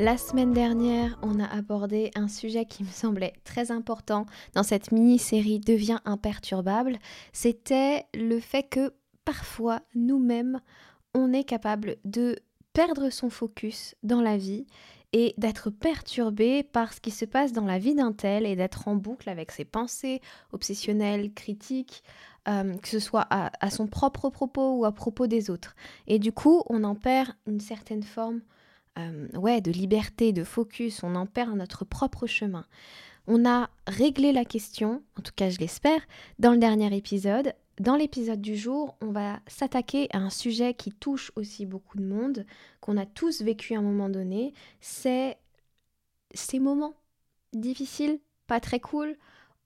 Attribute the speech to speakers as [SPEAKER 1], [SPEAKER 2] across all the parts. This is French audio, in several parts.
[SPEAKER 1] La semaine dernière, on a abordé un sujet qui me semblait très important dans cette mini-série Devient imperturbable. C'était le fait que parfois, nous-mêmes, on est capable de perdre son focus dans la vie et d'être perturbé par ce qui se passe dans la vie d'un tel et d'être en boucle avec ses pensées obsessionnelles, critiques, euh, que ce soit à, à, son propre propos ou à propos des autres. Et du coup, on en perd une certaine forme euh, ouais, de liberté, de focus, on en perd notre propre chemin. On a réglé la question, en tout cas je l'espère, dans le dernier épisode. Dans l'épisode du jour, on va s'attaquer à un sujet qui touche aussi beaucoup de monde, qu'on a tous vécu à un moment donné, c'est ces moments difficiles, pas très cool,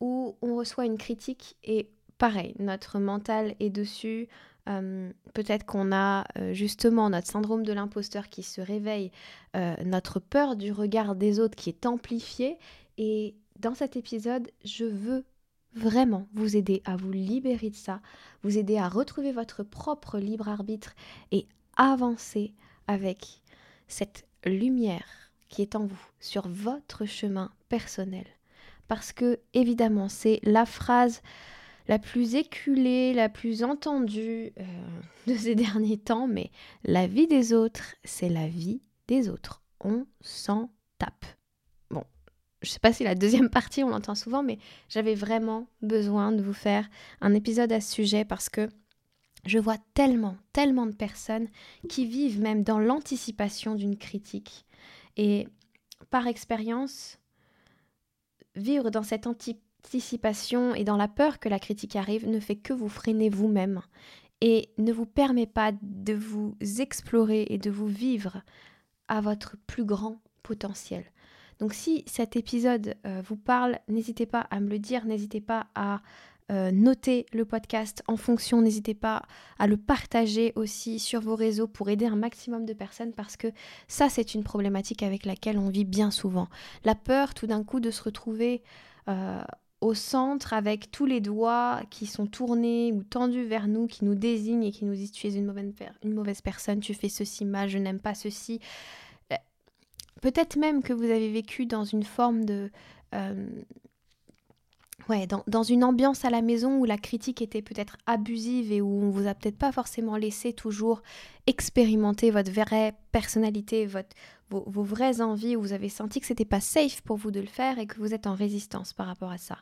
[SPEAKER 1] où on reçoit une critique et pareil, notre mental est dessus, euh, peut-être qu'on a euh, justement notre syndrome de l'imposteur qui se réveille, euh, notre peur du regard des autres qui est amplifiée. Et dans cet épisode, je veux vraiment vous aider à vous libérer de ça, vous aider à retrouver votre propre libre arbitre et avancer avec cette lumière qui est en vous sur votre chemin personnel. Parce que évidemment, c'est la phrase la plus éculée, la plus entendue euh, de ces derniers temps, mais la vie des autres, c'est la vie des autres. On s'en tape. Bon, je sais pas si la deuxième partie, on l'entend souvent, mais j'avais vraiment besoin de vous faire un épisode à ce sujet parce que je vois tellement, tellement de personnes qui vivent même dans l'anticipation d'une critique. Et par expérience, vivre dans cette anticipation, et dans la peur que la critique arrive ne fait que vous freiner vous-même et ne vous permet pas de vous explorer et de vous vivre à votre plus grand potentiel. Donc si cet épisode euh, vous parle, n'hésitez pas à me le dire, n'hésitez pas à euh, noter le podcast en fonction, n'hésitez pas à le partager aussi sur vos réseaux pour aider un maximum de personnes parce que ça c'est une problématique avec laquelle on vit bien souvent. La peur tout d'un coup de se retrouver euh, au centre avec tous les doigts qui sont tournés ou tendus vers nous, qui nous désignent et qui nous disent tu es une mauvaise, personne, tu fais ceci mal, je n'aime pas ceci. Euh, peut-être même que vous avez vécu dans une forme de... Euh, ouais, dans, une ambiance à la maison où la critique était peut-être abusive et où on vous a peut-être pas forcément laissé toujours expérimenter votre vraie personnalité, vos, vraies envies, où vous avez senti que c'était pas safe pour vous de le faire et que vous êtes en résistance par rapport à ça.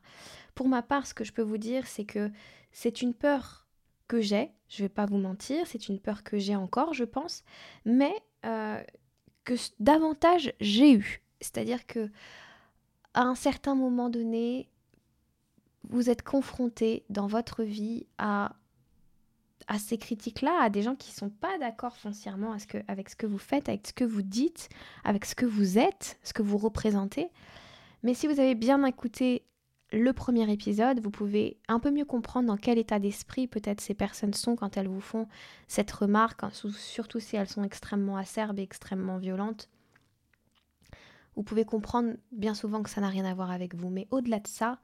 [SPEAKER 1] Pour ma part, ce que je peux vous dire, c'est que c'est une peur que j'ai, je vais pas vous mentir, c'est une peur que j'ai encore, je pense, mais euh, que davantage j'ai eu. C'est-à-dire que à un certain moment donné, vous êtes confronté dans votre vie à, à ces critiques-là, à des gens qui ne sont pas d'accord foncièrement avec ce que vous faites, avec ce que vous dites, avec ce que vous êtes, ce que vous représentez. Mais si vous avez bien écouté le premier épisode, vous pouvez un peu mieux comprendre dans quel état d'esprit peut-être ces personnes sont quand elles vous font cette remarque, hein, surtout si elles sont extrêmement acerbes et extrêmement violentes. Vous pouvez comprendre bien souvent que ça n'a rien à voir avec vous. Mais au-delà de ça,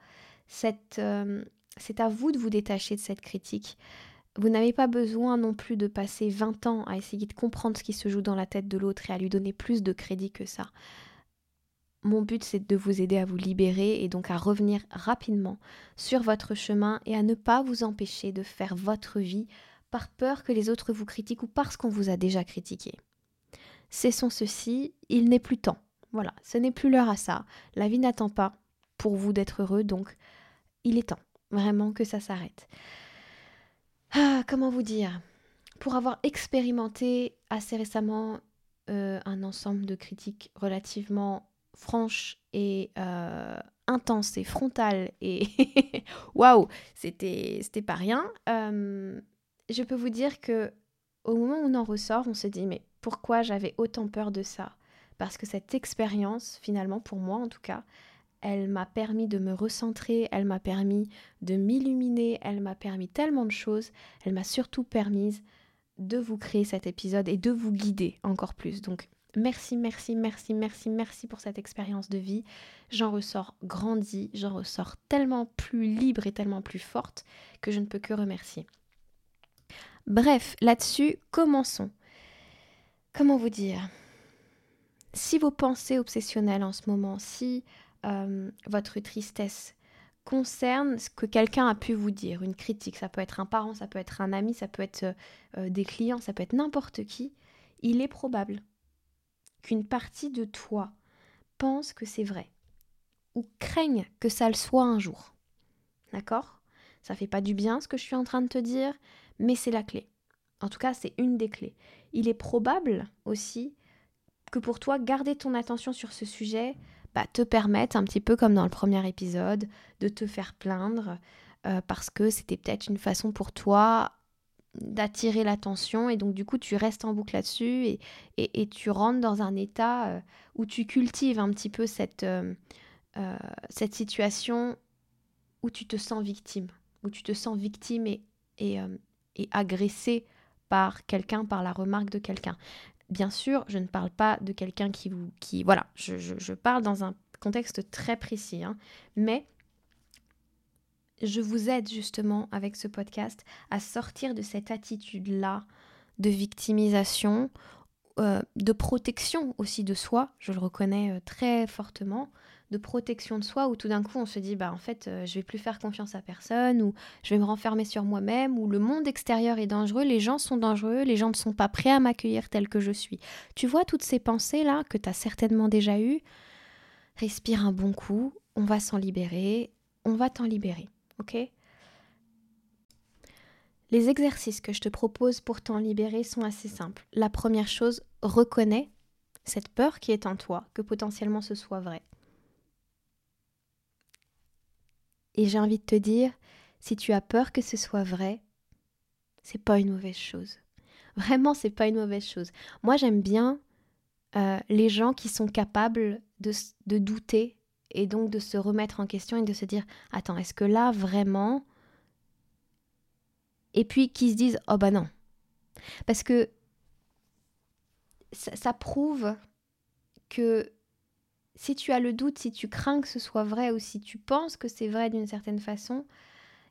[SPEAKER 1] euh, c'est à vous de vous détacher de cette critique. Vous n'avez pas besoin non plus de passer 20 ans à essayer de comprendre ce qui se joue dans la tête de l'autre et à lui donner plus de crédit que ça. Mon but, c'est de vous aider à vous libérer et donc à revenir rapidement sur votre chemin et à ne pas vous empêcher de faire votre vie par peur que les autres vous critiquent ou parce qu'on vous a déjà critiqué. Cessons ceci, il n'est plus temps Voilà, ce n'est plus l'heure à ça. La vie n'attend pas pour vous d'être heureux, donc il est temps vraiment que ça s'arrête. Ah, comment vous dire? Pour avoir expérimenté assez récemment euh, un ensemble de critiques relativement franches et euh, intenses et frontales et waouh, c'était c'était pas rien. Euh, je peux vous dire que au moment où on en ressort, on se dit mais pourquoi j'avais autant peur de ça? Parce que cette expérience, finalement, pour moi en tout cas, elle m'a permis de me recentrer, elle m'a permis de m'illuminer, elle m'a permis tellement de choses, elle m'a surtout permis de vous créer cet épisode et de vous guider encore plus. Donc merci, merci, merci, merci, merci pour cette expérience de vie. J'en ressors grandie, j'en ressors tellement plus libre et tellement plus forte que je ne peux que remercier. Bref, là-dessus, commençons. Comment vous dire? Si vos pensées obsessionnelles en ce moment, si euh, votre tristesse concerne ce que quelqu'un a pu vous dire, une critique, ça peut être un parent, ça peut être un ami, ça peut être euh, des clients, ça peut être n'importe qui, il est probable qu'une partie de toi pense que c'est vrai ou craigne que ça le soit un jour. D'accord? Ça fait pas du bien ce que je suis en train de te dire, mais c'est la clé. En tout cas, c'est une des clés. Il est probable aussi que pour toi, garder ton attention sur ce sujet bah, te permettre, un petit peu comme dans le premier épisode, de te faire plaindre euh, parce que c'était peut-être une façon pour toi d'attirer l'attention et donc du coup tu restes en boucle là-dessus et, et, tu rentres dans un état euh, où tu cultives un petit peu cette, euh, cette situation où tu te sens victime, où tu te sens victime et, et, et agressé par quelqu'un, par la remarque de quelqu'un. Bien sûr, je ne parle pas de quelqu'un qui vous... Qui, voilà, je, parle dans un contexte très précis. Hein. mais je vous aide justement avec ce podcast à sortir de cette attitude-là de victimisation, euh, de protection aussi de soi, je le reconnais euh, très fortement, de protection de soi où tout d'un coup on se dit bah en fait euh, je vais plus faire confiance à personne ou je vais me renfermer sur moi-même ou le monde extérieur est dangereux, les gens sont dangereux, les gens ne sont pas prêts à m'accueillir tel que je suis. Tu vois toutes ces pensées là que tu as certainement déjà eues? Respire un bon coup, on va s'en libérer, on va t'en libérer, OK? Les exercices que je te propose pour t'en libérer sont assez simples. La première chose, reconnais cette peur qui est en toi, que potentiellement ce soit vrai. Et j'ai envie de te dire, si tu as peur que ce soit vrai, c'est pas une mauvaise chose. Vraiment, c'est pas une mauvaise chose. Moi, j'aime bien euh, les gens qui sont capables de, douter et donc de se remettre en question et de se dire Attends, est-ce que là, vraiment? Et puis qui se disent Oh bah non. Parce que ça prouve que si tu as le doute, si tu crains que ce soit vrai ou si tu penses que c'est vrai d'une certaine façon,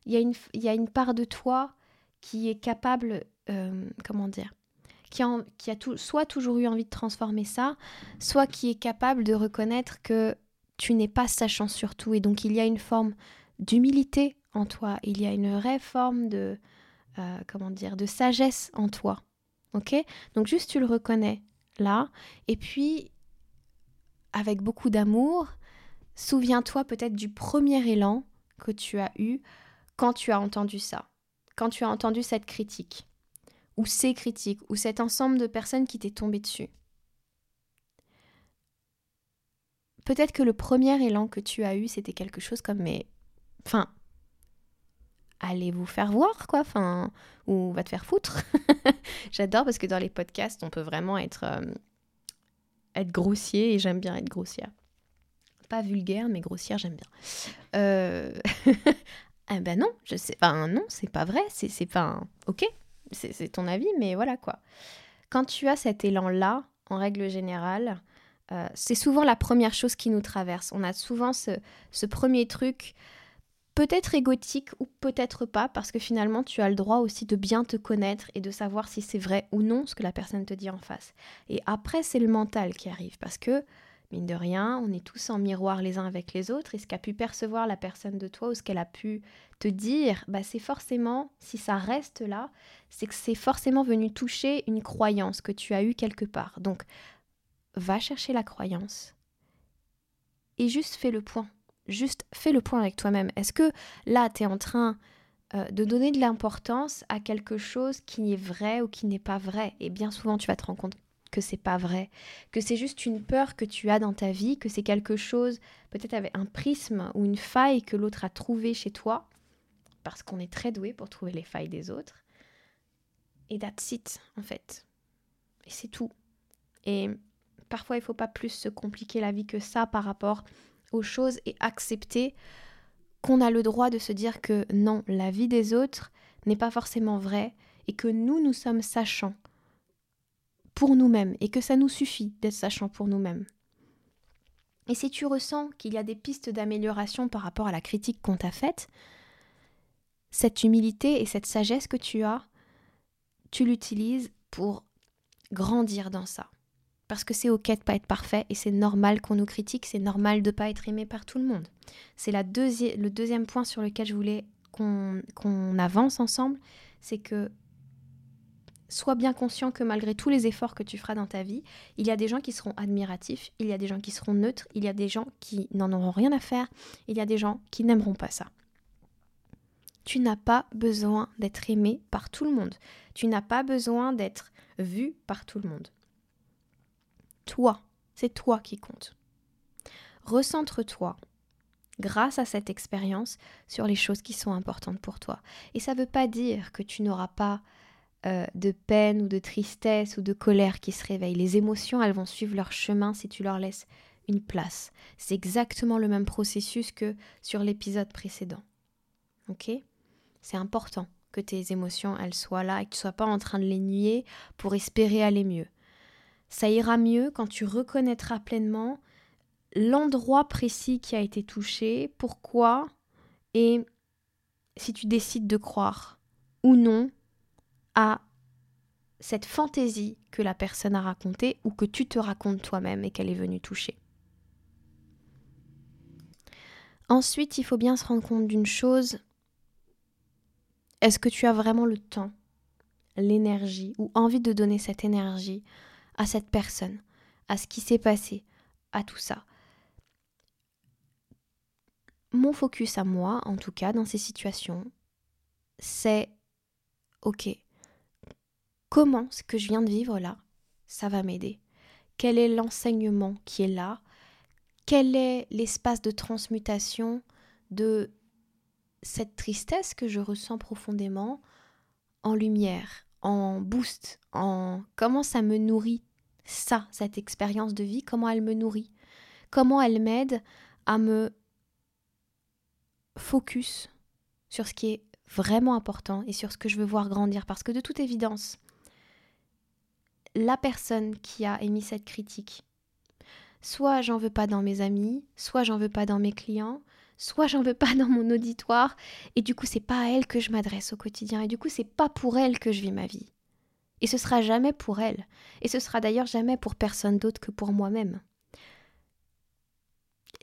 [SPEAKER 1] il y, a une, y a une part de toi qui est capable, euh, comment dire, qui a, qui a tout, soit toujours eu envie de transformer ça, soit qui est capable de reconnaître que tu n'es pas sachant sur tout. Et donc il y a une forme d'humilité en toi, il y a une vraie forme de, euh, comment dire, de sagesse en toi. Ok? Donc juste tu le reconnais là, et puis avec beaucoup d'amour, souviens-toi peut-être du premier élan que tu as eu quand tu as entendu ça, quand tu as entendu cette critique, ou ces critiques, ou cet ensemble de personnes qui t'est tombé dessus. Peut-être que le premier élan que tu as eu, c'était quelque chose comme mais. Enfin. Allez vous faire voir, quoi. Enfin. Ou va te faire foutre. J'adore parce que dans les podcasts, on peut vraiment être. Euh, être grossier et j'aime bien être grossière. Pas vulgaire, mais grossière, j'aime bien. Euh... ah ben non, je sais. Enfin, non, c'est pas vrai. C'est pas. Ok, c'est ton avis, mais voilà quoi. Quand tu as cet élan-là, en règle générale, euh, c'est souvent la première chose qui nous traverse. On a souvent ce, ce premier truc peut-être égotique ou peut-être pas, parce que finalement tu as le droit aussi de bien te connaître et de savoir si c'est vrai ou non ce que la personne te dit en face. Et après, c'est le mental qui arrive, parce que, mine de rien, on est tous en miroir les uns avec les autres, et ce qu'a pu percevoir la personne de toi ou ce qu'elle a pu te dire, bah, c'est forcément, si ça reste là, c'est que c'est forcément venu toucher une croyance que tu as eue quelque part. Donc, va chercher la croyance, et juste fais le point. Juste fais le point avec toi-même. Est-ce que là, tu es en train euh, de donner de l'importance à quelque chose qui est vrai ou qui n'est pas vrai? Et bien souvent, tu vas te rendre compte que c'est pas vrai, que c'est juste une peur que tu as dans ta vie, que c'est quelque chose, peut-être avec un prisme ou une faille que l'autre a trouvé chez toi, parce qu'on est très doué pour trouver les failles des autres. Et that's it, en fait. Et c'est tout. Et parfois, il faut pas plus se compliquer la vie que ça par rapport aux choses et accepter qu'on a le droit de se dire que non, la vie des autres n'est pas forcément vraie et que nous, nous sommes sachants pour nous-mêmes et que ça nous suffit d'être sachant pour nous-mêmes. Et si tu ressens qu'il y a des pistes d'amélioration par rapport à la critique qu'on t'a faite, cette humilité et cette sagesse que tu as, tu l'utilises pour grandir dans ça. Parce que c'est ok de pas être parfait et c'est normal qu'on nous critique, c'est normal de pas être aimé par tout le monde. C'est le deuxième point sur lequel je voulais qu'on avance ensemble, c'est que sois bien conscient que malgré tous les efforts que tu feras dans ta vie, il y a des gens qui seront admiratifs, il y a des gens qui seront neutres, il y a des gens qui n'en auront rien à faire, il y a des gens qui n'aimeront pas ça. Tu n'as pas besoin d'être aimé par tout le monde. Tu n'as pas besoin d'être vu par tout le monde. Toi, c'est toi qui compte. Recentre-toi, grâce à cette expérience, sur les choses qui sont importantes pour toi. Et ça ne veut pas dire que tu n'auras pas euh, de peine ou de tristesse ou de colère qui se réveillent. Les émotions, elles vont suivre leur chemin si tu leur laisses une place. C'est exactement le même processus que sur l'épisode précédent. Ok? C'est important que tes émotions, elles soient là et que tu ne sois pas en train de les nier pour espérer aller mieux. Ça ira mieux quand tu reconnaîtras pleinement l'endroit précis qui a été touché, pourquoi, et si tu décides de croire ou non à cette fantaisie que la personne a racontée ou que tu te racontes toi-même et qu'elle est venue toucher. Ensuite, il faut bien se rendre compte d'une chose. Est-ce que tu as vraiment le temps, l'énergie ou envie de donner cette énergie à cette personne, à ce qui s'est passé, à tout ça. Mon focus à moi, en tout cas, dans ces situations, c'est OK, comment ce que je viens de vivre là, ça va m'aider? Quel est l'enseignement qui est là? Quel est l'espace de transmutation de cette tristesse que je ressens profondément en lumière, en boost, en comment ça me nourrit ça, cette expérience de vie, comment elle me nourrit, comment elle m'aide à me focus sur ce qui est vraiment important et sur ce que je veux voir grandir. Parce que de toute évidence, la personne qui a émis cette critique. Soit j'en veux pas dans mes amis, soit j'en veux pas dans mes clients, soit j'en veux pas dans mon auditoire, et du coup c'est pas à elle que je m'adresse au quotidien, et du coup c'est pas pour elle que je vis ma vie. Et ce sera jamais pour elle, et ce sera d'ailleurs jamais pour personne d'autre que pour moi-même.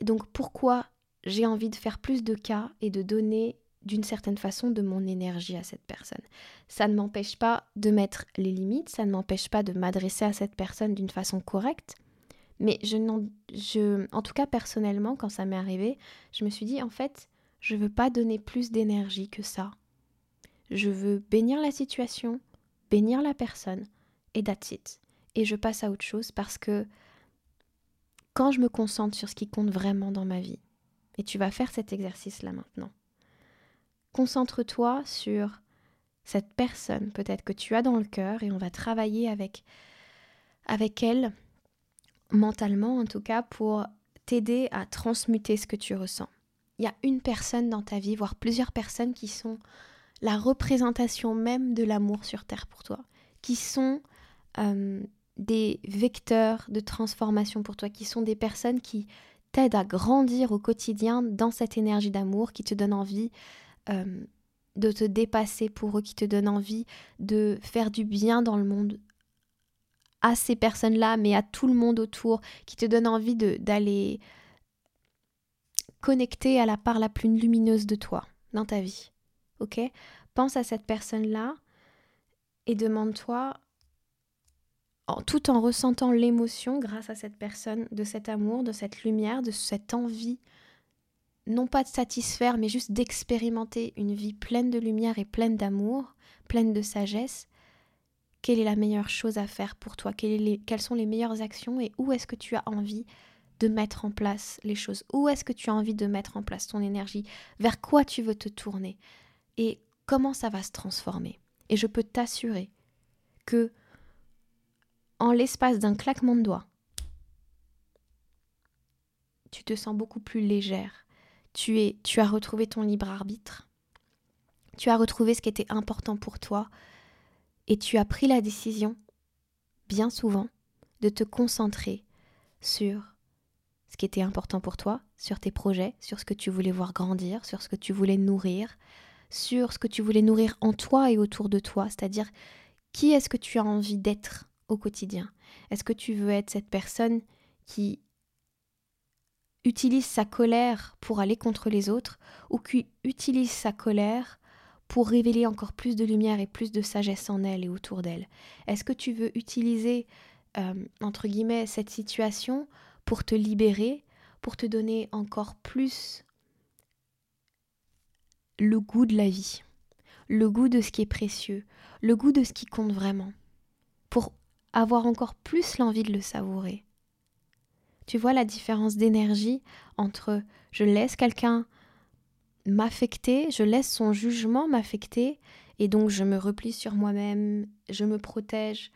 [SPEAKER 1] Donc pourquoi j'ai envie de faire plus de cas et de donner d'une certaine façon de mon énergie à cette personne? Ça ne m'empêche pas de mettre les limites, ça ne m'empêche pas de m'adresser à cette personne d'une façon correcte, mais je, je, en tout cas personnellement, quand ça m'est arrivé, je me suis dit en fait, je veux pas donner plus d'énergie que ça. Je veux bénir la situation, bénir la personne, et that's it. Et je passe à autre chose parce que quand je me concentre sur ce qui compte vraiment dans ma vie, et tu vas faire cet exercice là maintenant, Concentre-toi sur cette personne peut-être que tu as dans le cœur et on va travailler avec, avec elle, mentalement en tout cas, pour t'aider à transmuter ce que tu ressens. Il y a une personne dans ta vie, voire plusieurs personnes qui sont la représentation même de l'amour sur Terre pour toi, qui sont euh, des vecteurs de transformation pour toi, qui sont des personnes qui t'aident à grandir au quotidien dans cette énergie d'amour, qui te donnent envie euh, de te dépasser pour eux, qui te donnent envie de faire du bien dans le monde à ces personnes-là, mais à tout le monde autour, qui te donnent envie d'aller connecter à la part la plus lumineuse de toi dans ta vie. Ok? Pense à cette personne-là et demande-toi tout en ressentant l'émotion grâce à cette personne, de cet amour, de cette lumière, de cette envie, non pas de satisfaire, mais juste d'expérimenter une vie pleine de lumière et pleine d'amour, pleine de sagesse, quelle est la meilleure chose à faire pour toi? Quelles sont les meilleures actions et où est-ce que tu as envie de mettre en place les choses? Où est-ce que tu as envie de mettre en place ton énergie? Vers quoi tu veux te tourner? Et comment ça va se transformer? Et je peux t'assurer que en l'espace d'un claquement de doigts, tu te sens beaucoup plus légère. Tu, es, tu as retrouvé ton libre arbitre. Tu as retrouvé ce qui était important pour toi. Et tu as pris la décision, bien souvent, de te concentrer sur ce qui était important pour toi, sur tes projets, sur ce que tu voulais voir grandir, sur ce que tu voulais nourrir, sur ce que tu voulais nourrir en toi et autour de toi, c'est-à-dire qui est-ce que tu as envie d'être au quotidien? Est-ce que tu veux être cette personne qui utilise sa colère pour aller contre les autres ou qui utilise sa colère pour révéler encore plus de lumière et plus de sagesse en elle et autour d'elle? Est-ce que tu veux utiliser, euh, entre guillemets, cette situation pour te libérer, pour te donner encore plus le goût de la vie, le goût de ce qui est précieux, le goût de ce qui compte vraiment, pour avoir encore plus l'envie de le savourer. Tu vois la différence d'énergie entre je laisse quelqu'un m'affecter, je laisse son jugement m'affecter, et donc je me replie sur moi-même, je me protège,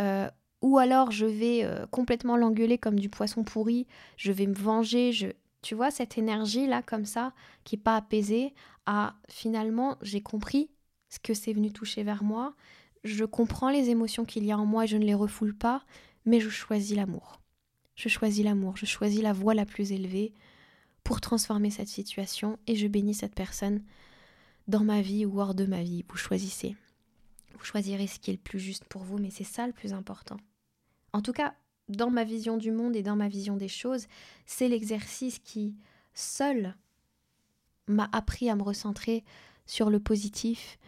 [SPEAKER 1] euh, ou alors je vais euh, complètement l'engueuler comme du poisson pourri, je vais me venger, je... tu vois cette énergie là comme ça qui n'est pas apaisée, à finalement j'ai compris ce que c'est venu toucher vers moi, je comprends les émotions qu'il y a en moi et je ne les refoule pas, mais je choisis l'amour. Je choisis l'amour, je choisis la voie la plus élevée pour transformer cette situation et je bénis cette personne dans ma vie ou hors de ma vie. Vous choisissez. Vous choisirez ce qui est le plus juste pour vous, mais c'est ça le plus important. En tout cas, dans ma vision du monde et dans ma vision des choses, c'est l'exercice qui, seul, m'a appris à me recentrer sur le positif,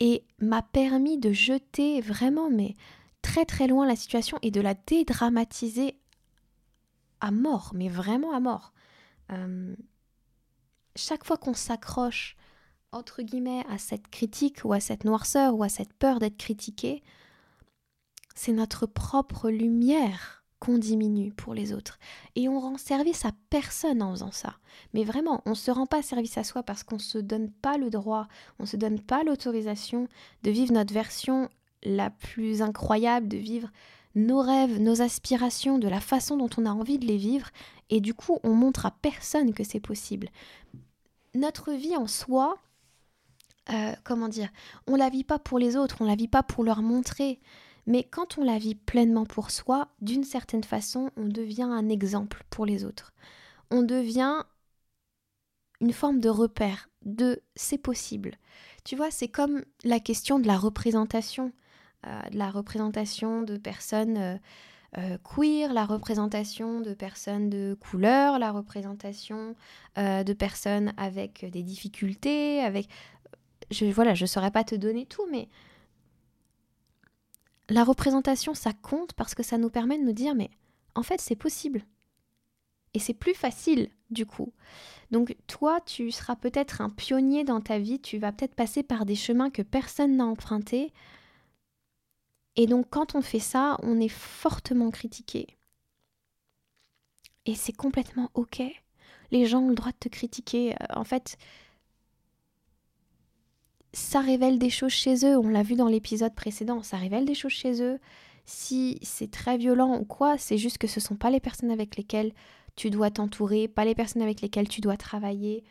[SPEAKER 1] et m'a permis de jeter vraiment mais très très loin la situation et de la dédramatiser à mort, mais vraiment à mort. Euh, chaque fois qu'on s'accroche entre guillemets à cette critique ou à cette noirceur ou à cette peur d'être critiqué, c'est notre propre lumière qu'on diminue pour les autres. Et on rend service à personne en faisant ça. Mais vraiment, on ne se rend pas service à soi parce qu'on ne se donne pas le droit, on ne se donne pas l'autorisation de vivre notre version la plus incroyable, de vivre nos rêves, nos aspirations, de la façon dont on a envie de les vivre. Et du coup, on montre à personne que c'est possible. Notre vie en soi, euh, comment dire, on la vit pas pour les autres, on la vit pas pour leur montrer. Mais quand on la vit pleinement pour soi, d'une certaine façon, on devient un exemple pour les autres. On devient une forme de repère, de c'est possible. Tu vois, c'est comme la question de la représentation, euh, de la représentation de personnes euh, euh, queer, la représentation de personnes de couleur, la représentation de personnes avec des difficultés, avec... Je, voilà, je ne saurais pas te donner tout, mais la représentation, ça compte parce que ça nous permet de nous dire, mais en fait, c'est possible. Et c'est plus facile, du coup. Donc, toi, tu seras peut-être un pionnier dans ta vie, tu vas peut-être passer par des chemins que personne n'a empruntés. Et donc, quand on fait ça, on est fortement critiqué. Et c'est complètement OK. Les gens ont le droit de te critiquer. Euh, en fait, ça révèle des choses chez eux, on l'a vu dans l'épisode précédent, ça révèle des choses chez eux. Si c'est très violent ou quoi, c'est juste que ce sont pas les personnes avec lesquelles tu dois t'entourer, pas les personnes avec lesquelles tu dois travailler.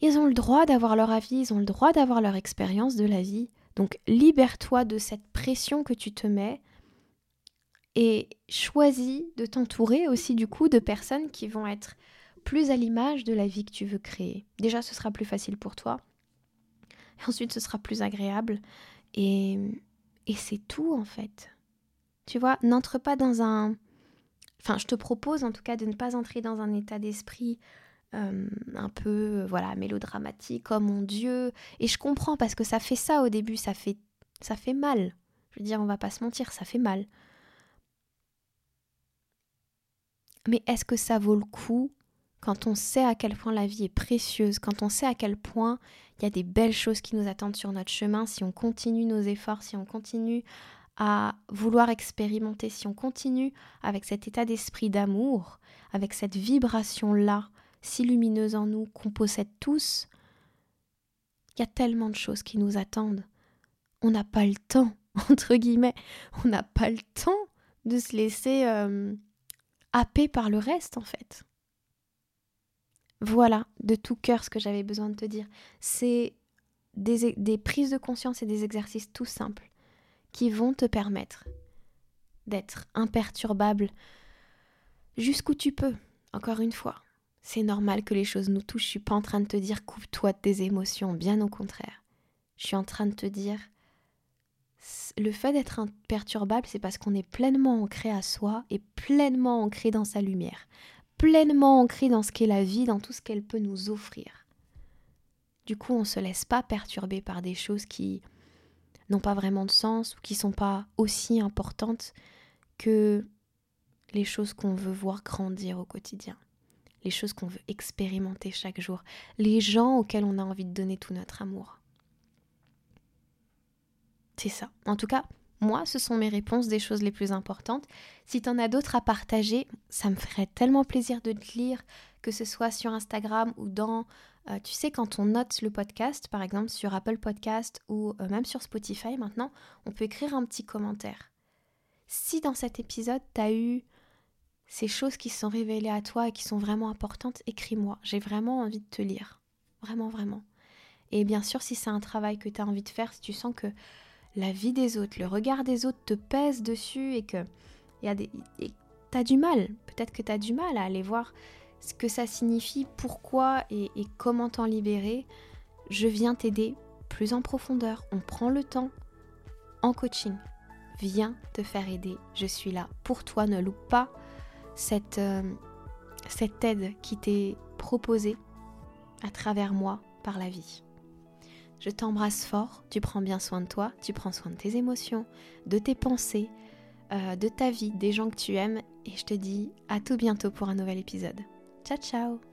[SPEAKER 1] Ils ont le droit d'avoir leur avis, ils ont le droit d'avoir leur expérience de la vie. Donc libère-toi de cette pression que tu te mets et choisis de t'entourer aussi du coup de personnes qui vont être plus à l'image de la vie que tu veux créer. Déjà, ce sera plus facile pour toi ensuite ce sera plus agréable. Et, et c'est tout en fait. Tu vois, n'entre pas dans un... Enfin, je te propose en tout cas de ne pas entrer dans un état d'esprit euh, un peu voilà mélodramatique, oh mon Dieu. Et je comprends parce que ça fait ça au début, ça fait, ça fait mal. Je veux dire, on va pas se mentir, ça fait mal. Mais est-ce que ça vaut le coup quand on sait à quel point la vie est précieuse, quand on sait à quel point il y a des belles choses qui nous attendent sur notre chemin, si on continue nos efforts, si on continue à vouloir expérimenter, si on continue avec cet état d'esprit d'amour, avec cette vibration-là, si lumineuse en nous, qu'on possède tous, il y a tellement de choses qui nous attendent. On n'a pas le temps, entre guillemets, on n'a pas le temps de se laisser euh, happer par le reste, en fait. Voilà, de tout cœur, ce que j'avais besoin de te dire. C'est des, prises de conscience et des exercices tout simples qui vont te permettre d'être imperturbable jusqu'où tu peux. Encore une fois, c'est normal que les choses nous touchent. Je suis pas en train de te dire coupe-toi de tes émotions, bien au contraire. Je suis en train de te dire le fait d'être imperturbable, c'est parce qu'on est pleinement ancré à soi et pleinement ancré dans sa lumière, pleinement ancré dans ce qu'est la vie, dans tout ce qu'elle peut nous offrir. Du coup, on ne se laisse pas perturber par des choses qui n'ont pas vraiment de sens ou qui sont pas aussi importantes que les choses qu'on veut voir grandir au quotidien, les choses qu'on veut expérimenter chaque jour, les gens auxquels on a envie de donner tout notre amour. C'est ça. En tout cas, moi, ce sont mes réponses des choses les plus importantes. Si tu en as d'autres à partager, ça me ferait tellement plaisir de te lire, que ce soit sur Instagram ou dans euh, tu sais, quand on note le podcast, par exemple sur Apple Podcast ou euh, même sur Spotify maintenant, on peut écrire un petit commentaire. Si dans cet épisode, tu as eu ces choses qui se sont révélées à toi et qui sont vraiment importantes, écris-moi. J'ai vraiment envie de te lire. Vraiment, vraiment. Et bien sûr, si c'est un travail que tu as envie de faire, si tu sens que la vie des autres, le regard des autres te pèse dessus et que y a des, tu as du mal, peut-être que tu as du mal à aller voir ce que ça signifie, pourquoi et, comment t'en libérer, je viens t'aider plus en profondeur. On prend le temps en coaching. Viens te faire aider. Je suis là pour toi. Ne loupe pas cette, euh, cette aide qui t'est proposée à travers moi par la vie. Je t'embrasse fort, tu prends bien soin de toi, tu prends soin de tes émotions, de tes pensées, euh, de ta vie, des gens que tu aimes, et je te dis à tout bientôt pour un nouvel épisode. Ciao ciao